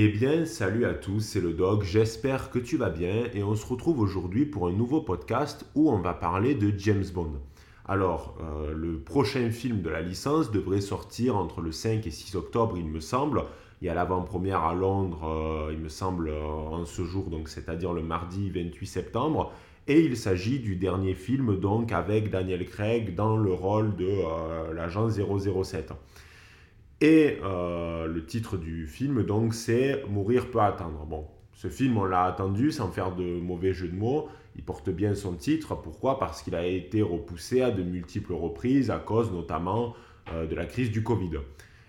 Eh bien, salut à tous, c'est le Dog, j'espère que tu vas bien et on se retrouve aujourd'hui pour un nouveau podcast où on va parler de James Bond. Alors, euh, le prochain film de la licence devrait sortir entre le 5 et 6 octobre, il me semble. Il y a l'avant-première à Londres, euh, il me semble, euh, en ce jour, donc c'est-à-dire le mardi 28 septembre. Et il s'agit du dernier film, donc, avec Daniel Craig dans le rôle de l'agent 007. Et le titre du film, donc, c'est Mourir peut attendre. Bon, ce film, on l'a attendu sans faire de mauvais jeu de mots. Il porte bien son titre. Pourquoi? Parce qu'il a été repoussé à de multiples reprises à cause notamment de la crise du Covid.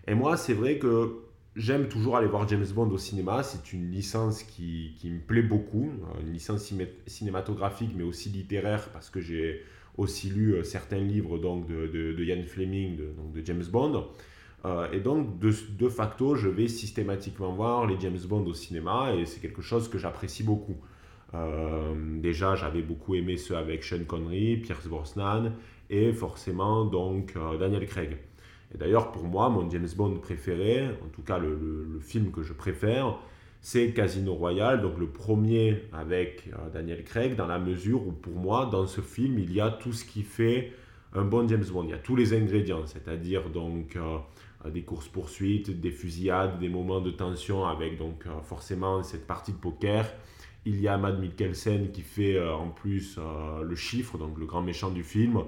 Et moi, c'est vrai que J'aime toujours aller voir James Bond au cinéma. C'est une licence qui, me plaît beaucoup, euh, une licence cinématographique mais aussi littéraire parce que j'ai aussi lu euh, certains livres donc, de, Ian Fleming, de James Bond. Euh, et donc, de, de, facto, je vais systématiquement voir les James Bond au cinéma et c'est quelque chose que j'apprécie beaucoup. déjà, j'avais beaucoup aimé ceux avec Sean Connery, Pierce Brosnan et forcément donc Daniel Craig. Et d'ailleurs, pour moi, mon James Bond préféré, en tout cas le, film que je préfère, c'est Casino Royale, donc le premier avec euh, Daniel Craig, dans la mesure où pour moi, dans ce film, il y a tout ce qui fait un bon James Bond. Il y a tous les ingrédients, c'est-à-dire donc euh, des courses-poursuites, des fusillades, des moments de tension avec donc euh, forcément cette partie de poker. Il y a Matt Mikkelsen qui fait en plus le chiffre, donc le grand méchant du film.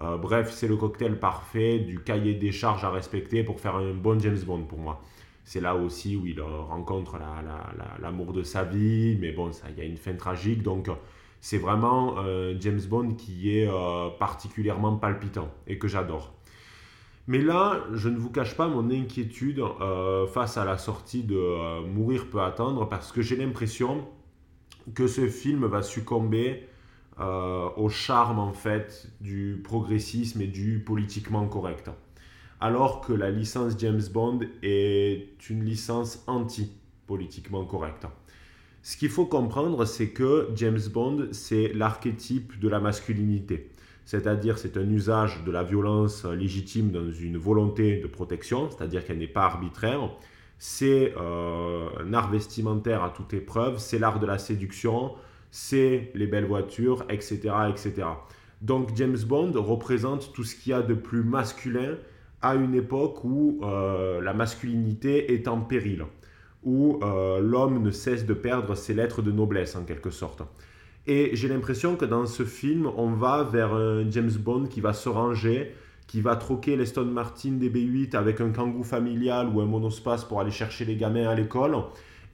Euh, bref, c'est le cocktail parfait du cahier des charges à respecter pour faire un bon James Bond pour moi. C'est là aussi où il rencontre l'amour de sa vie, mais bon, il y a une fin tragique, donc c'est vraiment un James Bond qui est euh, particulièrement palpitant et que j'adore. Mais là, je ne vous cache pas mon inquiétude euh, face à la sortie de Mourir peut attendre parce que j'ai l'impression que ce film va succomber euh, au charme en fait du progressisme et du politiquement correct. Alors que la licence James Bond est une licence anti-politiquement correcte. Ce qu'il faut comprendre, c'est que James Bond, c'est l'archétype de la masculinité. C'est-à-dire, c'est un usage de la violence légitime dans une volonté de protection, c'est-à-dire qu'elle n'est pas arbitraire. C'est euh, un art vestimentaire à toute épreuve, c'est l'art de la séduction, c'est les belles voitures, etc., etc. Donc James Bond représente tout ce qu'il y a de plus masculin à une époque où euh, la masculinité est en péril, où euh, l'homme ne cesse de perdre ses lettres de noblesse en quelque sorte. Et j'ai l'impression que dans ce film, on va vers un James Bond qui va se ranger, qui va troquer l'Eston Martin DB8 avec un kangou familial ou un monospace pour aller chercher les gamins à l'école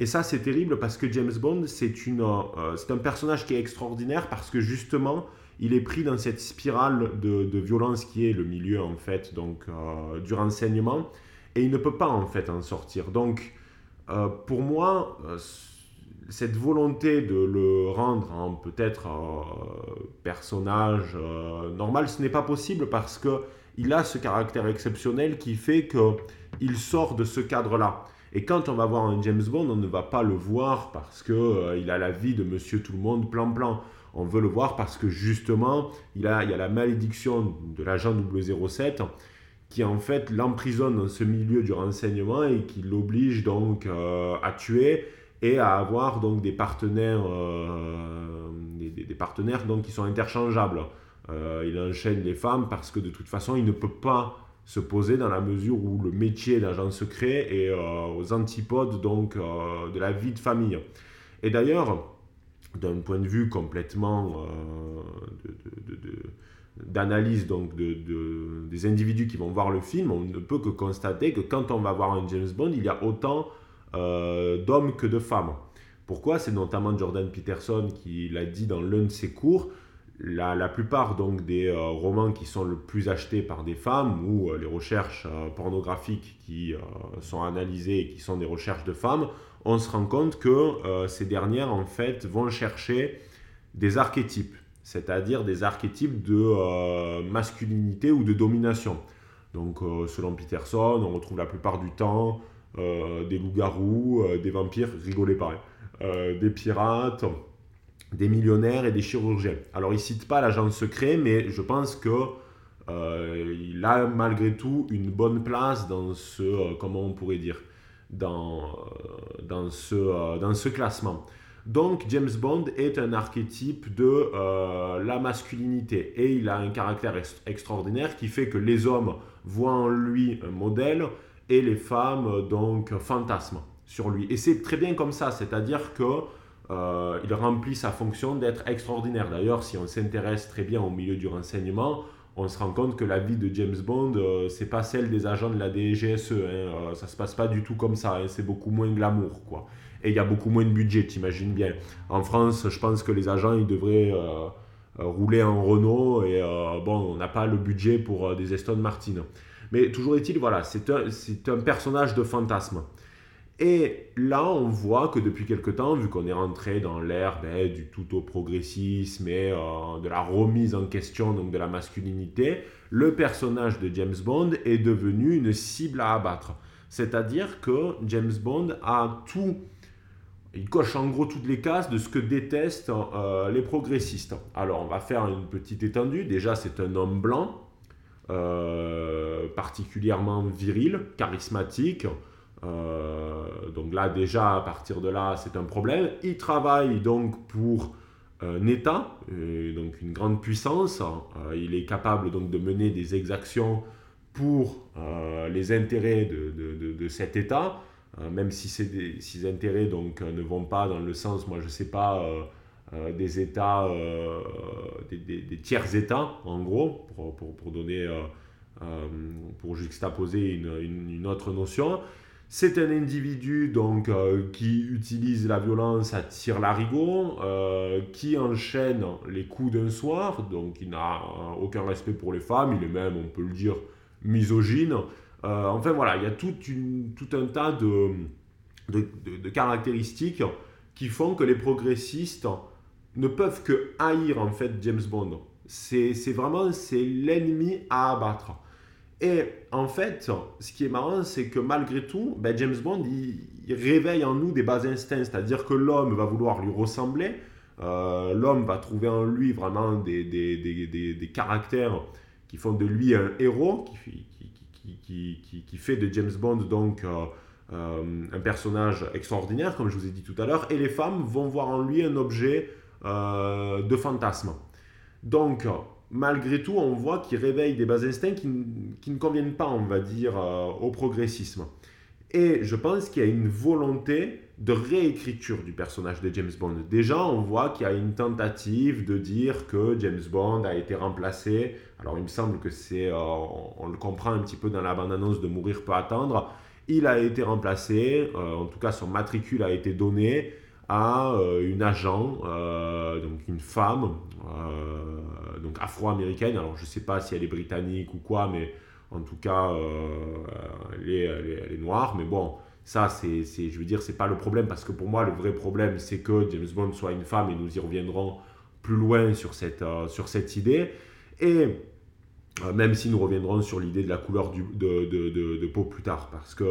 et ça, c'est terrible parce que James Bond, c'est euh, un personnage qui est extraordinaire parce que justement, il est pris dans cette spirale de, violence qui est le milieu en fait donc euh, du renseignement et il ne peut pas en fait en sortir. Donc, euh, pour moi, cette volonté de le rendre en peut-être personnage normal, ce n'est pas possible parce que il a ce caractère exceptionnel qui fait que il sort de ce cadre-là. Et quand on va voir un James Bond, on ne va pas le voir parce qu'il euh, il a la vie de monsieur tout le monde plan-plan. On veut le voir parce que justement, il, a, il y a la malédiction de l'agent 007 qui en fait l'emprisonne dans ce milieu du renseignement et qui l'oblige donc euh, à tuer et à avoir donc des partenaires, euh, des, partenaires donc qui sont interchangeables. il enchaîne les femmes parce que de toute façon, il ne peut pas se poser dans la mesure où le métier d'agent secret est euh, aux antipodes donc euh, de la vie de famille. Et d'ailleurs, d'un point de vue complètement euh, d'analyse donc de, des individus qui vont voir le film, on ne peut que constater que quand on va voir un James Bond, il y a autant d'hommes que de femmes. Pourquoi? C'est notamment Jordan Peterson qui l'a dit dans l'un de ses cours la, plupart donc des euh, romans qui sont le plus achetés par des femmes ou euh, les recherches euh, pornographiques qui sont analysées et qui sont des recherches de femmes, on se rend compte que ces dernières en fait vont chercher des archétypes, c'est-à-dire des archétypes de masculinité ou de domination. Donc selon Peterson, on retrouve la plupart du temps des loups-garous, des vampires, rigolez pas, hein, des pirates, des millionnaires et des chirurgiens. Alors, il cite pas l'agent secret, mais je pense que euh, il a malgré tout une bonne place dans ce, euh, comment on pourrait dire, euh, dans ce classement. Donc James Bond est un archétype de la masculinité et il a un caractère extraordinaire qui fait que les hommes voient en lui un modèle et les femmes donc fantasment sur lui. Et c'est très bien comme ça, c'est-à-dire que euh, il remplit sa fonction d'être extraordinaire. D'ailleurs, si on s'intéresse très bien au milieu du renseignement, on se rend compte que la vie de James Bond, euh, c'est pas celle des agents de la DGSE. Hein. Euh, ça se passe pas du tout comme ça. Hein. C'est beaucoup moins glamour, quoi. Et il y a beaucoup moins de budget, t'imagines bien. En France, je pense que les agents, ils devraient rouler en Renault et bon, on n'a pas le budget pour des Aston Martin. Mais toujours est-il, voilà, c'est un, personnage de fantasme. Et là, on voit que depuis quelque temps, vu qu'on est rentré dans l'ère ben, du tout au progressisme et euh, de la remise en question donc, de la masculinité, le personnage de James Bond est devenu une cible à abattre. C'est-à-dire que James Bond a tout, il coche en gros toutes les cases de ce que détestent euh, les progressistes. Alors, on va faire une petite étendue. Déjà, c'est un homme blanc, particulièrement viril, charismatique. Euh, donc là, déjà, à partir de là, c'est un problème. Il travaille donc pour un État, donc une grande puissance. Euh, il est capable donc de mener des exactions pour euh, les intérêts de, de, cet État, même si ces, intérêts donc, ne vont pas dans le sens, moi je ne sais pas, des États, des, tiers États, en gros, pour, pour, pour donner, pour juxtaposer une, une autre notion. C'est un individu donc euh, qui utilise la violence à tir larigot, euh, qui enchaîne les coups d'un soir, donc il n'a euh, aucun respect pour les femmes, il est même, on peut le dire, misogyne. enfin voilà, il y a tout, un tas de, de, caractéristiques qui font que les progressistes ne peuvent que haïr en fait James Bond. C'est vraiment c'est l'ennemi à abattre. Et en fait, ce qui est marrant, c'est que malgré tout, ben James Bond, il, réveille en nous des bas instincts, c'est-à-dire que l'homme va vouloir lui ressembler, euh, l'homme va trouver en lui vraiment des, des, des, des, caractères qui font de lui un héros, qui, qui, qui, qui fait de James Bond donc euh, euh, un personnage extraordinaire, comme je vous ai dit tout à l'heure, et les femmes vont voir en lui un objet de fantasme. Donc, malgré tout, on voit qu'il réveille des bas instincts qui, ne conviennent pas, on va dire, euh, au progressisme. Et je pense qu'il y a une volonté de réécriture du personnage de James Bond. Déjà, on voit qu'il y a une tentative de dire que James Bond a été remplacé. Alors, il me semble que c'est, euh, on, le comprend un petit peu dans la bande-annonce de Mourir peut attendre. Il a été remplacé, euh, en tout cas son matricule a été donné à une agent, donc une femme, donc afro-américaine. Alors je ne sais pas si elle est britannique ou quoi, mais en tout cas, euh, elle, est, noire. Mais bon, ça, c'est, je veux dire, c'est pas le problème parce que pour moi, le vrai problème, c'est que James Bond soit une femme et nous y reviendrons plus loin sur cette, euh, sur cette idée. Et euh, même si nous reviendrons sur l'idée de la couleur du, de, de, de, peau plus tard, parce que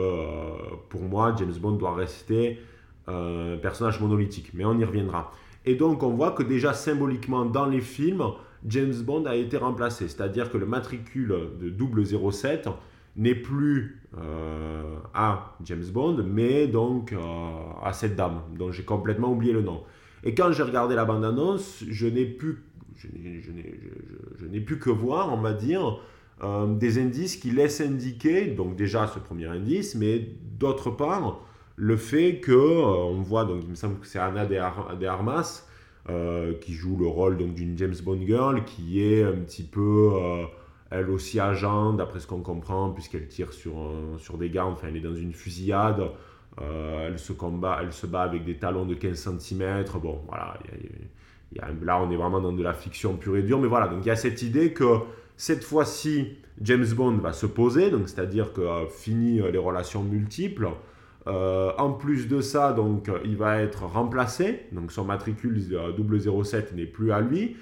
pour moi, James Bond doit rester un personnage monolithique, mais on y reviendra. Et donc on voit que déjà symboliquement dans les films, James Bond a été remplacé. C'est-à-dire que le matricule de 007 n'est plus euh, à James Bond, mais donc euh, à cette dame, dont j'ai complètement oublié le nom. Et quand j'ai regardé la bande-annonce, je n'ai plus, je, n'ai plus que voir, on va dire, euh, des indices qui laissent indiquer, donc déjà ce premier indice, mais d'autre part, le fait que, on voit, donc il me semble que c'est Anna de, Armas, euh, qui joue le rôle donc d'une James Bond girl, qui est un petit peu euh, elle aussi agent, d'après ce qu'on comprend, puisqu'elle tire sur, sur des gars, enfin elle est dans une fusillade, euh, elle, se combat, elle se bat avec des talons de 15 cm, bon voilà, là on est vraiment dans de la fiction pure et dure, mais voilà, donc il y a cette idée que cette fois-ci, James Bond va se poser, donc c'est-à-dire que fini les relations multiples, euh, en plus de ça, donc, il va être remplacé, donc son matricule 007 n'est plus à lui.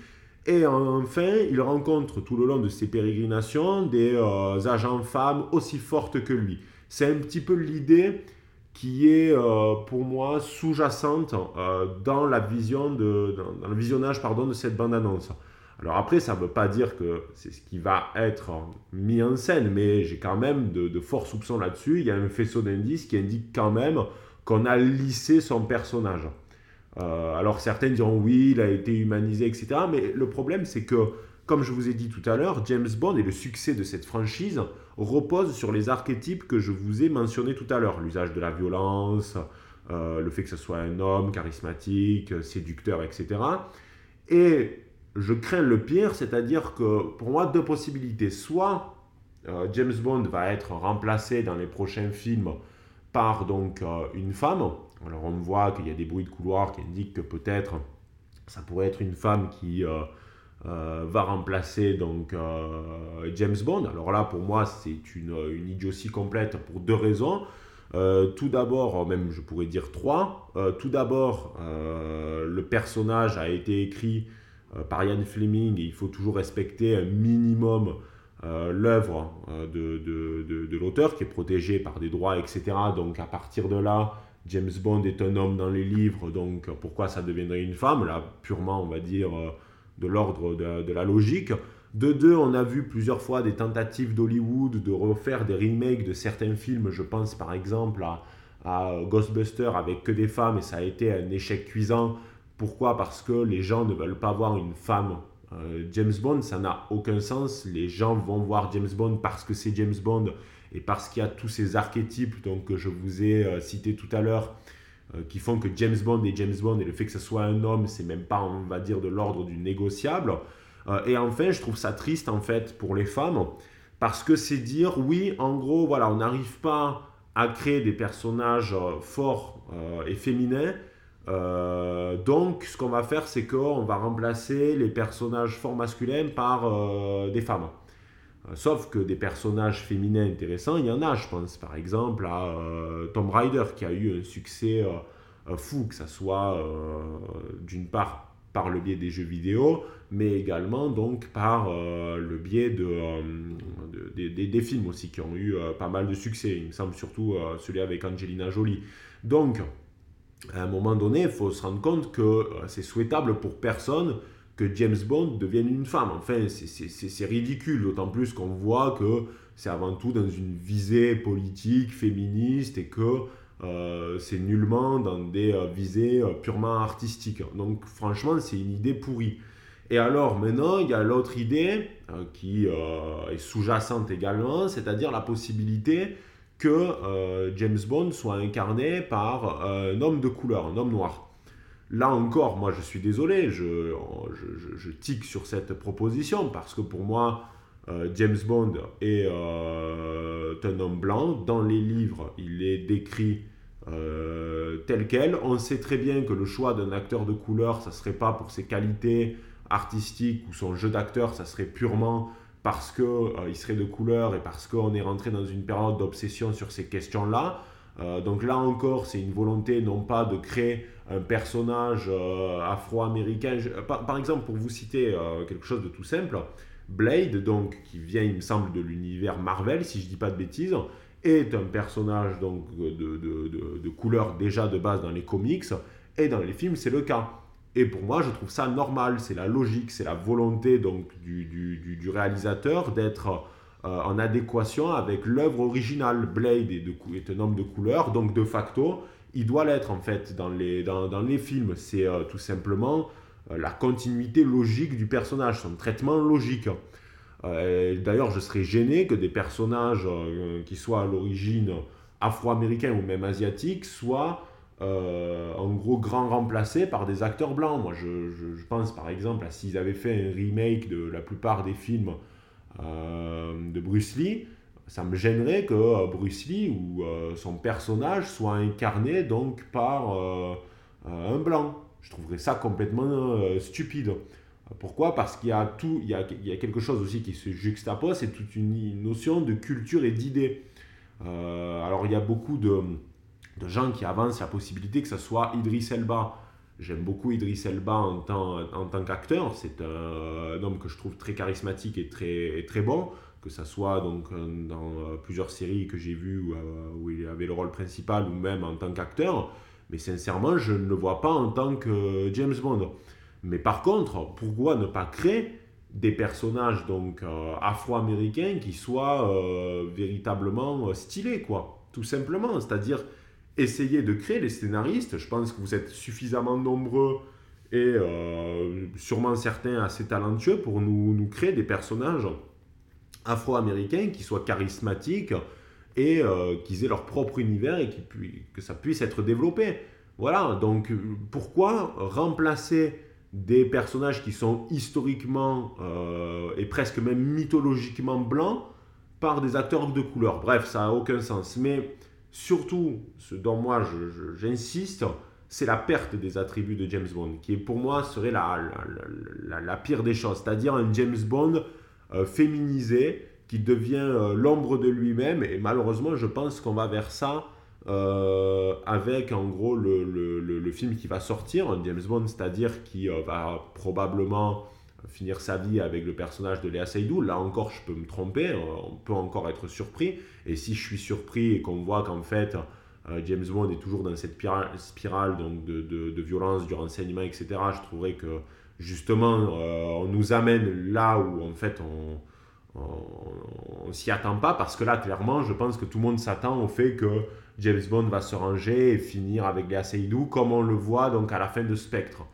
Et enfin, il rencontre tout le long de ses pérégrinations des euh, agents femmes aussi fortes que lui. C'est un petit peu l'idée qui est euh, pour moi sous-jacente dans dans, le visionnage pardon, de cette bande-annonce. Alors après, ça ne veut pas dire que c'est ce qui va être mis en scène, mais j'ai quand même de, forts soupçons là-dessus. Il y a un faisceau d'indices qui indique quand même qu'on a lissé son personnage. alors certains diront oui, il a été humanisé, etc. Mais le problème, c'est que, comme je vous ai dit tout à l'heure, James Bond et le succès de cette franchise repose sur les archétypes que je vous ai mentionnés tout à l'heure. L'usage de la violence, le fait que ce soit un homme charismatique, séducteur, etc. Et je crains le pire, c'est-à-dire que pour moi, deux possibilités. Soit euh, James Bond va être remplacé dans les prochains films par donc euh, une femme. Alors on voit qu'il y a des bruits de couloir qui indiquent que peut-être ça pourrait être une femme qui euh, va remplacer donc James Bond. Alors là, pour moi, c'est une, une idiotie complète pour deux raisons. tout d'abord, même je pourrais dire trois. tout d'abord, le personnage a été écrit par Ian Fleming, il faut toujours respecter un minimum euh, l'œuvre euh, de, de, l'auteur qui est protégé par des droits, etc. Donc à partir de là, James Bond est un homme dans les livres, donc pourquoi ça deviendrait une femme? Là, purement, on va dire, de l'ordre de, la logique. De deux, on a vu plusieurs fois des tentatives d'Hollywood de refaire des remakes de certains films. Je pense par exemple à, à Ghostbusters avec que des femmes et ça a été un échec cuisant. Pourquoi? Parce que les gens ne veulent pas voir une femme. Euh, James Bond, ça n'a aucun sens. Les gens vont voir James Bond parce que c'est James Bond et parce qu'il y a tous ces archétypes donc, que je vous ai euh, cités tout à l'heure euh, qui font que James Bond est James Bond et le fait que ce soit un homme, c'est même pas, on va dire, de l'ordre du négociable. et enfin, je trouve ça triste en fait pour les femmes parce que c'est dire, oui, en gros, voilà, on n'arrive pas à créer des personnages forts et féminins euh, donc, ce qu'on va faire, c'est qu'on va remplacer les personnages forts masculins par euh, des femmes. Euh, sauf que des personnages féminins intéressants, il y en a, je pense par exemple à Tomb Raider qui a eu un succès fou, que ce soit d'une part par le biais des jeux vidéo, mais également donc par le biais de, des films aussi qui ont eu pas mal de succès. Il me semble surtout celui avec Angelina Jolie. Donc, à un moment donné, il faut se rendre compte que euh, c'est souhaitable pour personne que James Bond devienne une femme. Enfin, c'est ridicule, d'autant plus qu'on voit que c'est avant tout dans une visée politique, féministe, et que euh, c'est nullement dans des euh, visées purement artistiques. Donc franchement, c'est une idée pourrie. Et alors maintenant, il y a l'autre idée qui est sous-jacente également, c'est-à-dire la possibilité que euh, James Bond soit incarné par euh, un homme de couleur, un homme noir. Là encore, moi je suis désolé, je, je, tique sur cette proposition parce que pour moi, euh, James Bond est un homme blanc. Dans les livres, il est décrit tel quel. On sait très bien que le choix d'un acteur de couleur, ça ne serait pas pour ses qualités artistiques ou son jeu d'acteur, ça serait purement parce qu'il euh, serait de couleur et parce qu'on est rentré dans une période d'obsession sur ces questions-là. Euh, donc là encore, c'est une volonté non pas de créer un personnage euh, afro-américain. Par, exemple, pour vous citer quelque chose de tout simple, Blade, donc qui vient, il me semble, de l'univers Marvel, si je ne dis pas de bêtises, est un personnage donc de couleur déjà de base dans les comics et dans les films, c'est le cas. Et pour moi, je trouve ça normal, c'est la logique, c'est la volonté donc du, du, du, réalisateur d'être euh, en adéquation avec l'œuvre originale. Blade est, de, est, un homme de couleur, donc de facto, il doit l'être en fait dans les, dans, dans les films. C'est euh, tout simplement euh, la continuité logique du personnage, son traitement logique. D'ailleurs, je serais gêné que des personnages qui soient à l'origine afro-américains ou même asiatiques soient euh, en gros grand remplacé par des acteurs blancs. Moi, je, je, pense par exemple à s'ils avaient fait un remake de la plupart des films euh, de Bruce Lee, ça me gênerait que euh, Bruce Lee ou son personnage soit incarné donc par un blanc. Je trouverais ça complètement stupide. Pourquoi? Parce qu'il y a tout, il y a, il y a, quelque chose aussi qui se juxtapose, c'est toute une notion de culture et d'idées. alors il y a beaucoup de de gens qui avancent la possibilité que ce soit Idriss Elba. J'aime beaucoup Idriss Elba en tant, en tant qu'acteur. C'est un, homme que je trouve très charismatique et très, très bon. Que ce soit donc dans euh, plusieurs séries que j'ai vues euh, où, il avait le rôle principal ou même en tant qu'acteur. Mais sincèrement, je ne le vois pas en tant que James Bond. Mais par contre, pourquoi ne pas créer des personnages donc euh, afro-américains qui soient véritablement stylés, quoi? Tout simplement. C'est-à-dire essayez de créer les scénaristes. Je pense que vous êtes suffisamment nombreux et euh, sûrement certains assez talentueux pour nous, nous créer des personnages afro-américains qui soient charismatiques et euh, qu'ils aient leur propre univers et que ça puisse être développé. Voilà, donc pourquoi remplacer des personnages qui sont historiquement euh, et presque même mythologiquement blancs par des acteurs de couleur? Bref, ça n'a aucun sens. Mais surtout, ce dont moi j'insiste, c'est la perte des attributs de James Bond, qui pour moi serait la, la, pire des choses. C'est-à-dire un James Bond euh, féminisé qui devient euh, l'ombre de lui-même. Et malheureusement, je pense qu'on va vers ça euh, avec en gros le, le, le, film qui va sortir, un James Bond, c'est-à-dire qui va probablement finir sa vie avec le personnage de Léa Seydoux. Là encore, je peux me tromper, on peut encore être surpris. Et si je suis surpris et qu'on voit qu'en fait, euh, James Bond est toujours dans cette spirale donc, de, de, violence, du renseignement, etc. Je trouverais que justement, euh, on nous amène là où en fait on on, s'y attend pas parce que là, clairement, je pense que tout le monde s'attend au fait que James Bond va se ranger et finir avec Léa Seydoux, comme on le voit donc à la fin de Spectre.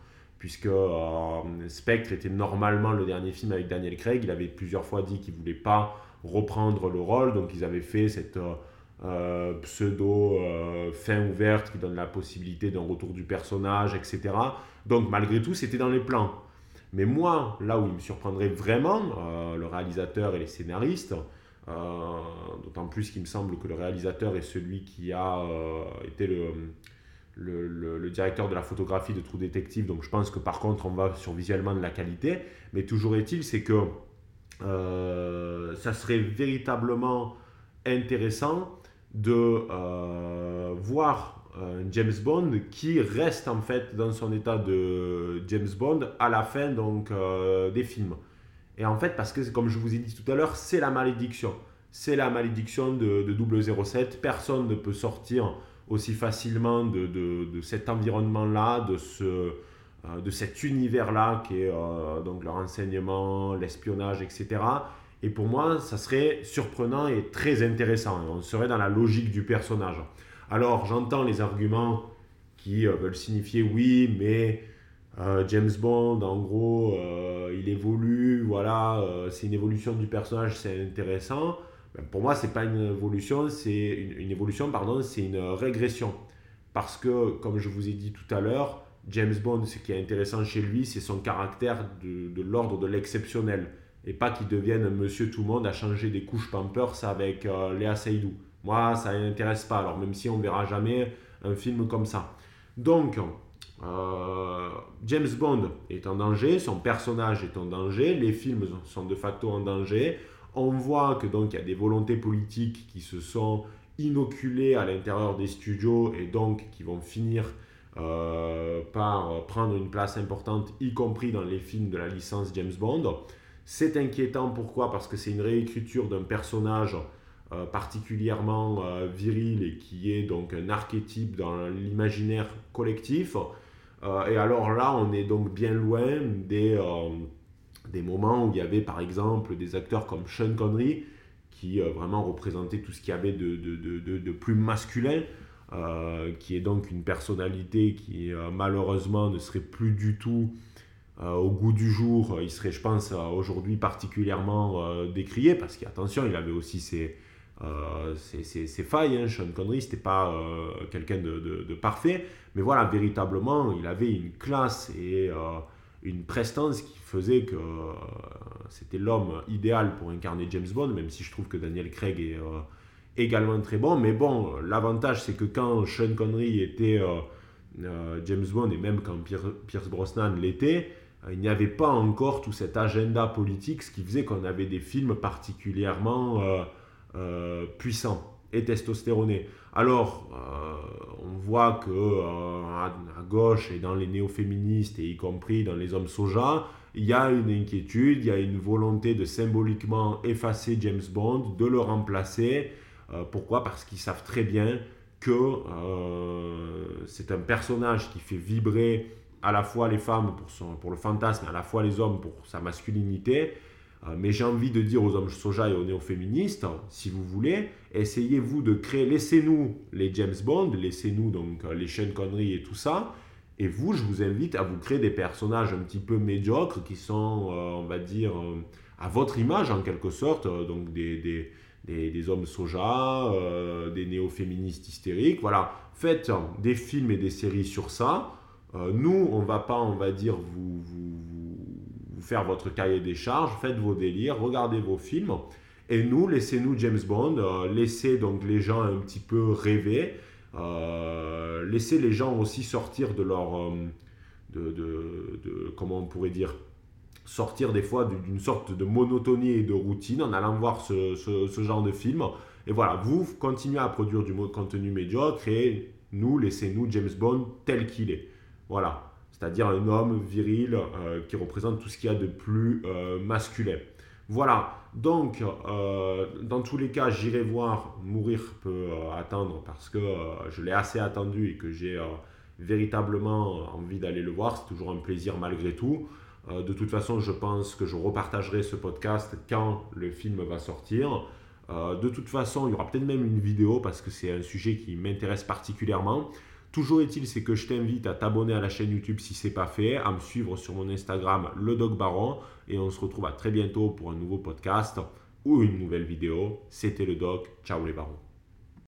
Puisque euh, Spectre était normalement le dernier film avec Daniel Craig, il avait plusieurs fois dit qu'il voulait pas reprendre le rôle, donc ils avaient fait cette euh, pseudo euh, fin ouverte qui donne la possibilité d'un retour du personnage, etc. Donc malgré tout, c'était dans les plans. Mais moi, là où il me surprendrait vraiment, le réalisateur et les scénaristes, d'autant plus qu'il me semble que le réalisateur est celui qui a été le, le, le, directeur de la photographie de True Detective, donc je pense que par contre on va sur visuellement de la qualité, mais toujours est-il, c'est que ça serait véritablement intéressant de euh, voir un James Bond qui reste en fait dans son état de James Bond à la fin donc euh, des films. Et en fait, parce que comme je vous ai dit tout à l'heure, c'est la malédiction. C'est la malédiction de, de 007. Personne ne peut sortir aussi facilement de, de, cet environnement-là, de, ce, euh, de cet univers-là qui est donc le renseignement, l'espionnage, etc. Et pour moi, ça serait surprenant et très intéressant. On serait dans la logique du personnage. Alors, j'entends les arguments qui euh, veulent signifier oui, mais euh, James Bond, en gros, euh, il évolue, voilà, c'est une évolution du personnage, c'est intéressant. Ben, pour moi, c'est pas une évolution, c'est une, évolution, pardon, c'est une régression. Parce que, comme je vous ai dit tout à l'heure, James Bond, ce qui est intéressant chez lui, c'est son caractère de, l'ordre de l'exceptionnel et pas qu'il devienne monsieur tout le monde à changer des couches Pampers avec euh, Léa Seydoux. Moi, ça n'intéresse pas, alors même si on verra jamais un film comme ça. Donc, euh, James Bond est en danger, son personnage est en danger, les films sont de facto en danger. On voit que donc il y a des volontés politiques qui se sont inoculées à l'intérieur des studios et donc qui vont finir euh, par prendre une place importante, y compris dans les films de la licence James Bond. C'est inquiétant, pourquoi? Parce que c'est une réécriture d'un personnage euh, particulièrement euh, viril et qui est donc un archétype dans l'imaginaire collectif. Et alors là, on est donc bien loin des, des moments où il y avait par exemple des acteurs comme Sean Connery qui vraiment représentaient tout ce qu'il y avait de, plus masculin. qui est donc une personnalité qui malheureusement ne serait plus du tout euh, au goût du jour, il serait, je pense, euh, aujourd'hui particulièrement euh, décrié, parce qu'attention, il avait aussi ses, failles. Hein. Sean Connery, c'était pas quelqu'un de, parfait, mais voilà, véritablement, il avait une classe et une prestance qui faisait que c'était l'homme idéal pour incarner James Bond, même si je trouve que Daniel Craig est également très bon. Mais bon, l'avantage, c'est que quand Sean Connery était James Bond, et même quand Pierce Brosnan l'était, il n'y avait pas encore tout cet agenda politique, ce qui faisait qu'on avait des films particulièrement euh, euh, puissants et testostéronés. Alors, euh, on voit que à, gauche et dans les néo-féministes, et y compris dans les hommes soja, il y a une inquiétude, il y a une volonté de symboliquement effacer James Bond, de le remplacer. pourquoi? Parce qu'ils savent très bien que c'est un personnage qui fait vibrer à la fois les femmes pour, son, pour le fantasme, à la fois les hommes pour sa masculinité. Euh, mais j'ai envie de dire aux hommes soja et aux néo-féministes, si vous voulez, essayez-vous de créer, laissez-nous les James Bond, laissez-nous donc euh, les chaînes conneries et tout ça, et vous, je vous invite à vous créer des personnages un petit peu médiocres qui sont, euh, on va dire, à votre image en quelque sorte, donc des, des, des, hommes soja, des néo-féministes hystériques, voilà. Faites des films et des séries sur ça. nous, on va pas, on va dire, vous, vous faire votre cahier des charges, faites vos délires, regardez vos films. Et nous, laissez-nous James Bond, euh, laissez donc les gens un petit peu rêver, euh, laissez les gens aussi sortir de leur... Euh, de, de, comment on pourrait dire sortir des fois d'une sorte de monotonie et de routine en allant voir ce, ce, genre de film. Et voilà, vous continuez à produire du contenu médiocre et nous, laissez-nous James Bond tel qu'il est. Voilà c'est-à-dire un homme viril euh, qui représente tout ce qu'il y a de plus euh, masculin. Voilà, donc euh, dans tous les cas, j'irai voir Mourir peut attendre parce que je l'ai assez attendu et que j'ai véritablement envie d'aller le voir. C'est toujours un plaisir malgré tout. de toute façon, je pense que je repartagerai ce podcast quand le film va sortir. de toute façon, il y aura peut-être même une vidéo parce que c'est un sujet qui m'intéresse particulièrement. Toujours est-il, c'est que je t'invite à t'abonner à la chaîne YouTube si ce n'est pas fait, à me suivre sur mon Instagram, le Doc Baron, et on se retrouve à très bientôt pour un nouveau podcast ou une nouvelle vidéo. C'était le Doc. Ciao les barons.